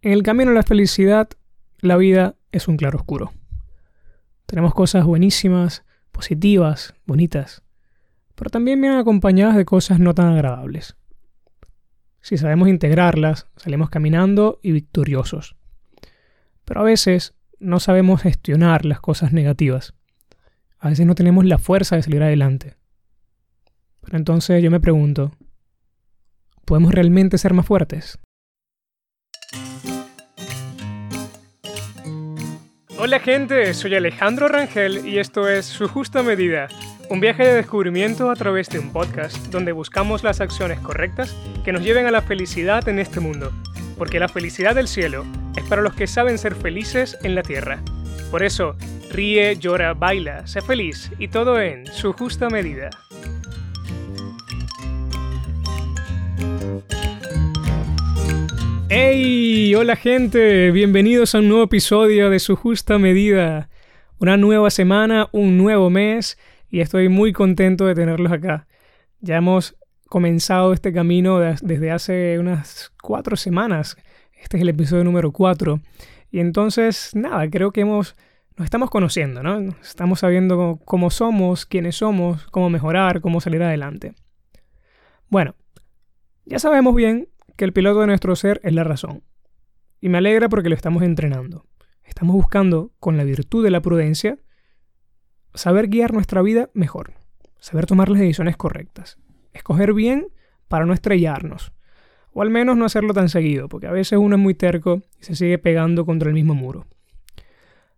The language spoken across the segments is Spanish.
En el camino a la felicidad, la vida es un claroscuro. Tenemos cosas buenísimas, positivas, bonitas, pero también vienen acompañadas de cosas no tan agradables. Si sabemos integrarlas, salimos caminando y victoriosos. Pero a veces no sabemos gestionar las cosas negativas. A veces no tenemos la fuerza de salir adelante. Pero entonces yo me pregunto, ¿podemos realmente ser más fuertes? Hola gente, soy Alejandro Rangel y esto es Su Justa Medida, un viaje de descubrimiento a través de un podcast donde buscamos las acciones correctas que nos lleven a la felicidad en este mundo, porque la felicidad del cielo es para los que saben ser felices en la tierra. Por eso, ríe, llora, baila, sé feliz y todo en su justa medida. ¡Hey! Hola gente, bienvenidos a un nuevo episodio de Su Justa Medida. Una nueva semana, un nuevo mes y estoy muy contento de tenerlos acá. Ya hemos comenzado este camino desde hace unas cuatro semanas. Este es el episodio número cuatro. Y entonces, nada, creo que hemos, nos estamos conociendo, ¿no? Estamos sabiendo cómo somos, quiénes somos, cómo mejorar, cómo salir adelante. Bueno, ya sabemos bien que el piloto de nuestro ser es la razón. Y me alegra porque lo estamos entrenando. Estamos buscando, con la virtud de la prudencia, saber guiar nuestra vida mejor, saber tomar las decisiones correctas, escoger bien para no estrellarnos, o al menos no hacerlo tan seguido, porque a veces uno es muy terco y se sigue pegando contra el mismo muro.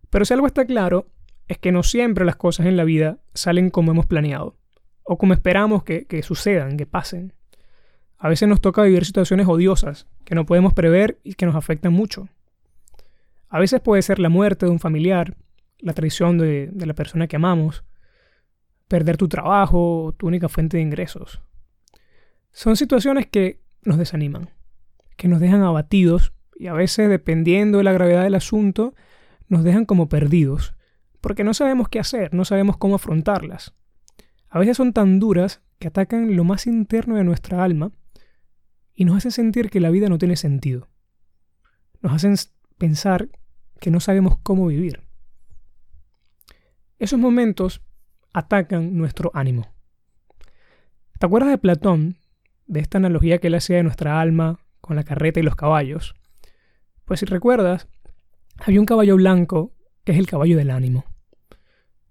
Pero si algo está claro, es que no siempre las cosas en la vida salen como hemos planeado, o como esperamos que, que sucedan, que pasen. A veces nos toca vivir situaciones odiosas que no podemos prever y que nos afectan mucho. A veces puede ser la muerte de un familiar, la traición de, la persona que amamos, perder tu trabajo, tu única fuente de ingresos. Son situaciones que nos desaniman, que nos dejan abatidos y a veces, dependiendo de la gravedad del asunto, nos dejan como perdidos, porque no sabemos qué hacer, no sabemos cómo afrontarlas. A veces son tan duras que atacan lo más interno de nuestra alma y nos hacen sentir que la vida no tiene sentido. Nos hacen pensar que no sabemos cómo vivir. Esos momentos atacan nuestro ánimo. ¿Te acuerdas de Platón, de esta analogía que él hacía de nuestra alma con la carreta y los caballos? Pues si recuerdas, había un caballo blanco que es el caballo del ánimo,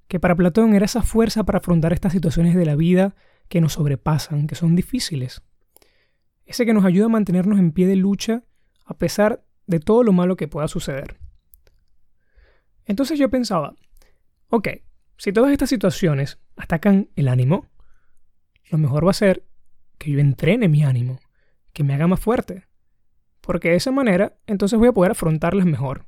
que para Platón era esa fuerza para afrontar estas situaciones de la vida que nos sobrepasan, que son difíciles ese que nos ayuda a mantenernos en pie de lucha a pesar de todo lo malo que pueda suceder. Entonces yo pensaba, ok, si todas estas situaciones atacan el ánimo, lo mejor va a ser que yo entrene mi ánimo, que me haga más fuerte, porque de esa manera entonces voy a poder afrontarlas mejor.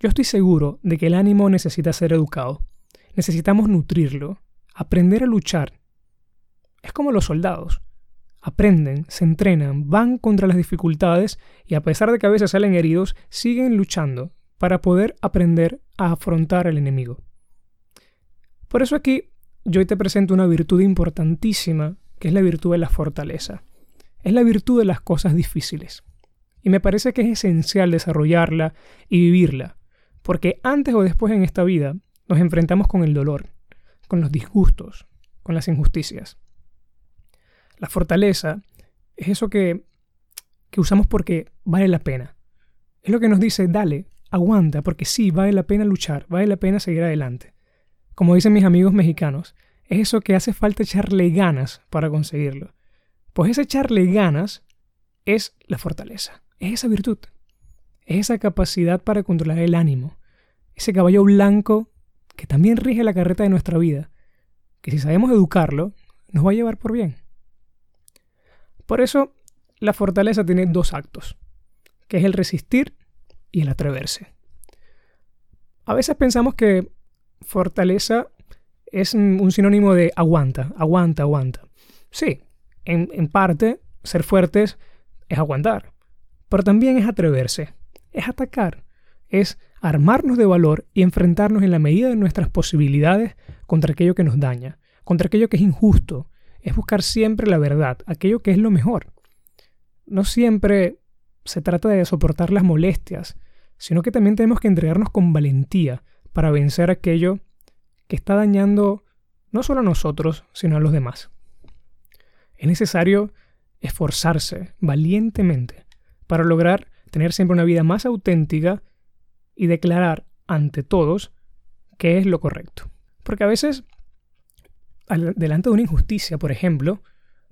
Yo estoy seguro de que el ánimo necesita ser educado, necesitamos nutrirlo, aprender a luchar. Es como los soldados aprenden, se entrenan, van contra las dificultades y a pesar de que a veces salen heridos, siguen luchando para poder aprender a afrontar al enemigo. Por eso aquí yo hoy te presento una virtud importantísima, que es la virtud de la fortaleza. Es la virtud de las cosas difíciles. Y me parece que es esencial desarrollarla y vivirla, porque antes o después en esta vida nos enfrentamos con el dolor, con los disgustos, con las injusticias. La fortaleza es eso que, que usamos porque vale la pena. Es lo que nos dice, dale, aguanta, porque sí, vale la pena luchar, vale la pena seguir adelante. Como dicen mis amigos mexicanos, es eso que hace falta echarle ganas para conseguirlo. Pues ese echarle ganas es la fortaleza, es esa virtud, es esa capacidad para controlar el ánimo, ese caballo blanco que también rige la carreta de nuestra vida, que si sabemos educarlo, nos va a llevar por bien. Por eso, la fortaleza tiene dos actos, que es el resistir y el atreverse. A veces pensamos que fortaleza es un sinónimo de aguanta, aguanta, aguanta. Sí, en, en parte, ser fuertes es aguantar, pero también es atreverse, es atacar, es armarnos de valor y enfrentarnos en la medida de nuestras posibilidades contra aquello que nos daña, contra aquello que es injusto, es buscar siempre la verdad, aquello que es lo mejor. No siempre se trata de soportar las molestias, sino que también tenemos que entregarnos con valentía para vencer aquello que está dañando no solo a nosotros, sino a los demás. Es necesario esforzarse valientemente para lograr tener siempre una vida más auténtica y declarar ante todos qué es lo correcto. Porque a veces, delante de una injusticia, por ejemplo,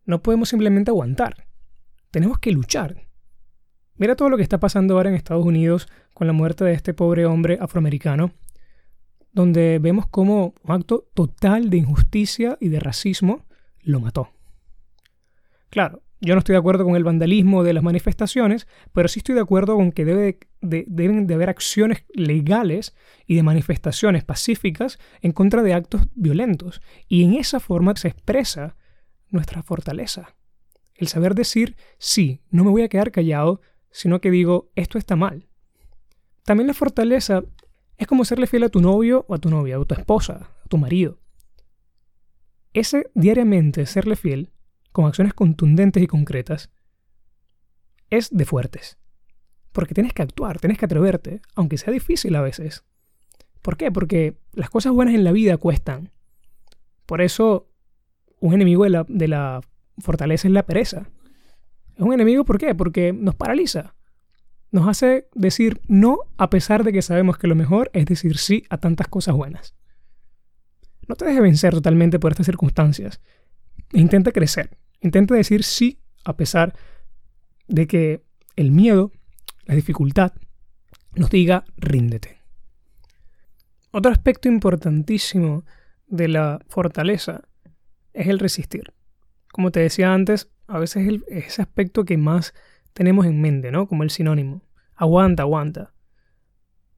no podemos simplemente aguantar. Tenemos que luchar. Mira todo lo que está pasando ahora en Estados Unidos con la muerte de este pobre hombre afroamericano, donde vemos cómo un acto total de injusticia y de racismo lo mató. Claro, yo no estoy de acuerdo con el vandalismo de las manifestaciones, pero sí estoy de acuerdo con que debe deben de haber acciones legales y de manifestaciones pacíficas en contra de actos violentos. Y en esa forma se expresa nuestra fortaleza. El saber decir, sí, no me voy a quedar callado, sino que digo, esto está mal. También la fortaleza es como serle fiel a tu novio o a tu novia, a tu esposa, a tu marido. Ese diariamente serle fiel, con acciones contundentes y concretas, es de fuertes. Porque tienes que actuar, tienes que atreverte, aunque sea difícil a veces. ¿Por qué? Porque las cosas buenas en la vida cuestan. Por eso, un enemigo de la, fortaleza es la pereza. Es un enemigo, ¿por qué? Porque nos paraliza. Nos hace decir no a pesar de que sabemos que lo mejor es decir sí a tantas cosas buenas. No te dejes vencer totalmente por estas circunstancias. Intenta crecer. Intenta decir sí a pesar de que el miedo, la dificultad, nos diga ríndete. Otro aspecto importantísimo de la fortaleza es el resistir. Como te decía antes, a veces es ese aspecto que más tenemos en mente, ¿no? Como el sinónimo. Aguanta, aguanta.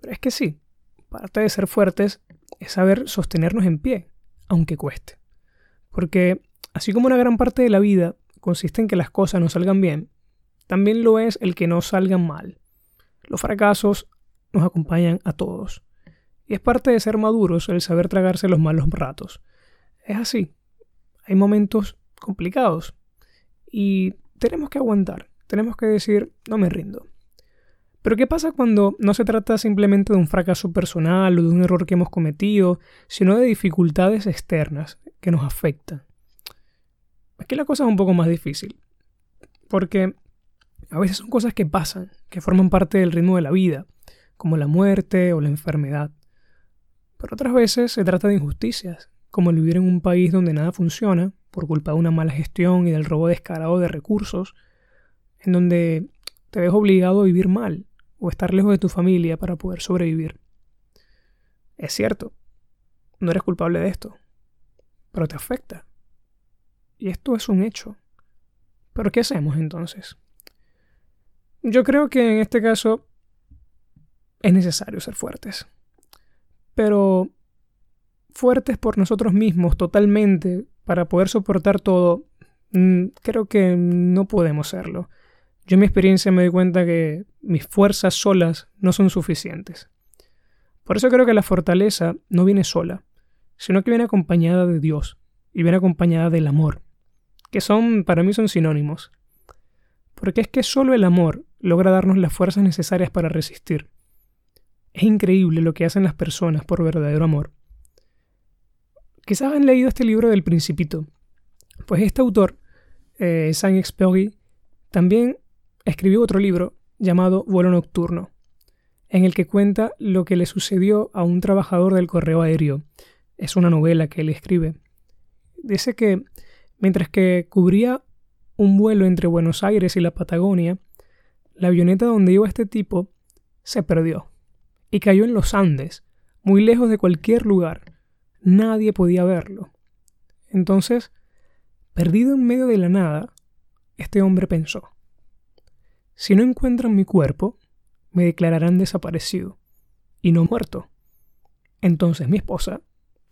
Pero es que sí, parte de ser fuertes es saber sostenernos en pie, aunque cueste. Porque así como una gran parte de la vida consiste en que las cosas no salgan bien, también lo es el que no salgan mal. Los fracasos nos acompañan a todos. Y es parte de ser maduros el saber tragarse los malos ratos. Es así. Hay momentos complicados. Y tenemos que aguantar. Tenemos que decir, no me rindo. Pero ¿qué pasa cuando no se trata simplemente de un fracaso personal o de un error que hemos cometido, sino de dificultades externas que nos afectan? Aquí la cosa es un poco más difícil. Porque a veces son cosas que pasan, que forman parte del ritmo de la vida, como la muerte o la enfermedad. Pero otras veces se trata de injusticias, como el vivir en un país donde nada funciona por culpa de una mala gestión y del robo descarado de recursos, en donde te ves obligado a vivir mal o estar lejos de tu familia para poder sobrevivir. Es cierto, no eres culpable de esto, pero te afecta. Y esto es un hecho. ¿Pero qué hacemos entonces? Yo creo que en este caso es necesario ser fuertes. Pero fuertes por nosotros mismos totalmente para poder soportar todo, mm, creo que no podemos serlo. Yo en mi experiencia me doy cuenta que mis fuerzas solas no son suficientes. Por eso creo que la fortaleza no viene sola, sino que viene acompañada de Dios y viene acompañada del amor, que son para mí son sinónimos. Porque es que solo el amor logra darnos las fuerzas necesarias para resistir. Es increíble lo que hacen las personas por verdadero amor. Quizás han leído este libro del Principito, pues este autor, eh, Saint-Exupéry, también escribió otro libro llamado Vuelo Nocturno, en el que cuenta lo que le sucedió a un trabajador del correo aéreo. Es una novela que él escribe. Dice que mientras que cubría un vuelo entre Buenos Aires y la Patagonia, la avioneta donde iba este tipo se perdió y cayó en los Andes, muy lejos de cualquier lugar, Nadie podía verlo. Entonces, perdido en medio de la nada, este hombre pensó, si no encuentran mi cuerpo, me declararán desaparecido y no muerto. Entonces mi esposa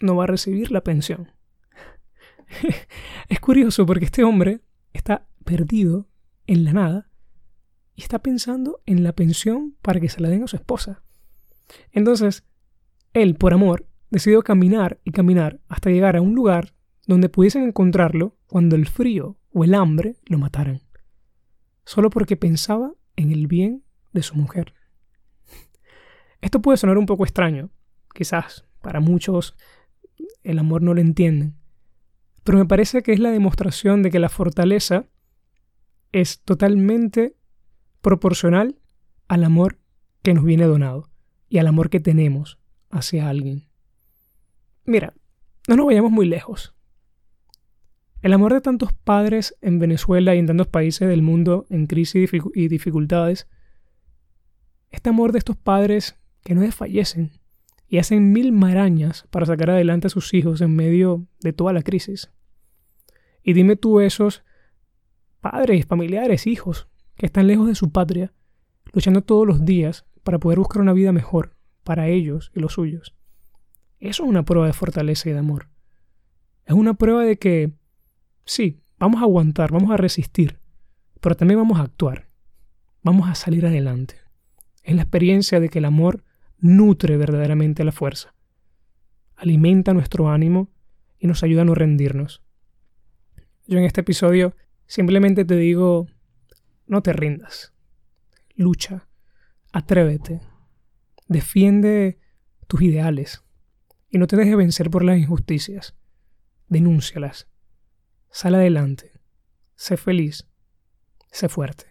no va a recibir la pensión. es curioso porque este hombre está perdido en la nada y está pensando en la pensión para que se la den a su esposa. Entonces, él, por amor, decidió caminar y caminar hasta llegar a un lugar donde pudiesen encontrarlo cuando el frío o el hambre lo mataran, solo porque pensaba en el bien de su mujer. Esto puede sonar un poco extraño, quizás para muchos el amor no lo entienden, pero me parece que es la demostración de que la fortaleza es totalmente proporcional al amor que nos viene donado y al amor que tenemos hacia alguien. Mira, no nos vayamos muy lejos. El amor de tantos padres en Venezuela y en tantos países del mundo en crisis y dificultades, este amor de estos padres que no desfallecen y hacen mil marañas para sacar adelante a sus hijos en medio de toda la crisis. Y dime tú esos padres, familiares, hijos, que están lejos de su patria, luchando todos los días para poder buscar una vida mejor para ellos y los suyos. Eso es una prueba de fortaleza y de amor. Es una prueba de que, sí, vamos a aguantar, vamos a resistir, pero también vamos a actuar. Vamos a salir adelante. Es la experiencia de que el amor nutre verdaderamente la fuerza, alimenta nuestro ánimo y nos ayuda a no rendirnos. Yo en este episodio simplemente te digo, no te rindas, lucha, atrévete, defiende tus ideales y no te dejes vencer por las injusticias, denúncialas, sal adelante, sé feliz, sé fuerte.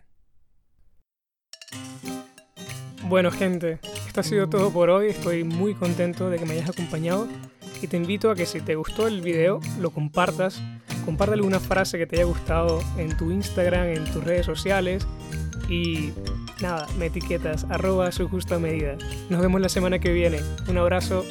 Bueno gente, esto ha sido todo por hoy, estoy muy contento de que me hayas acompañado y te invito a que si te gustó el video lo compartas comparte alguna frase que te haya gustado en tu Instagram, en tus redes sociales y nada, me etiquetas arroba su justa. Nos vemos la semana que viene. Un abrazo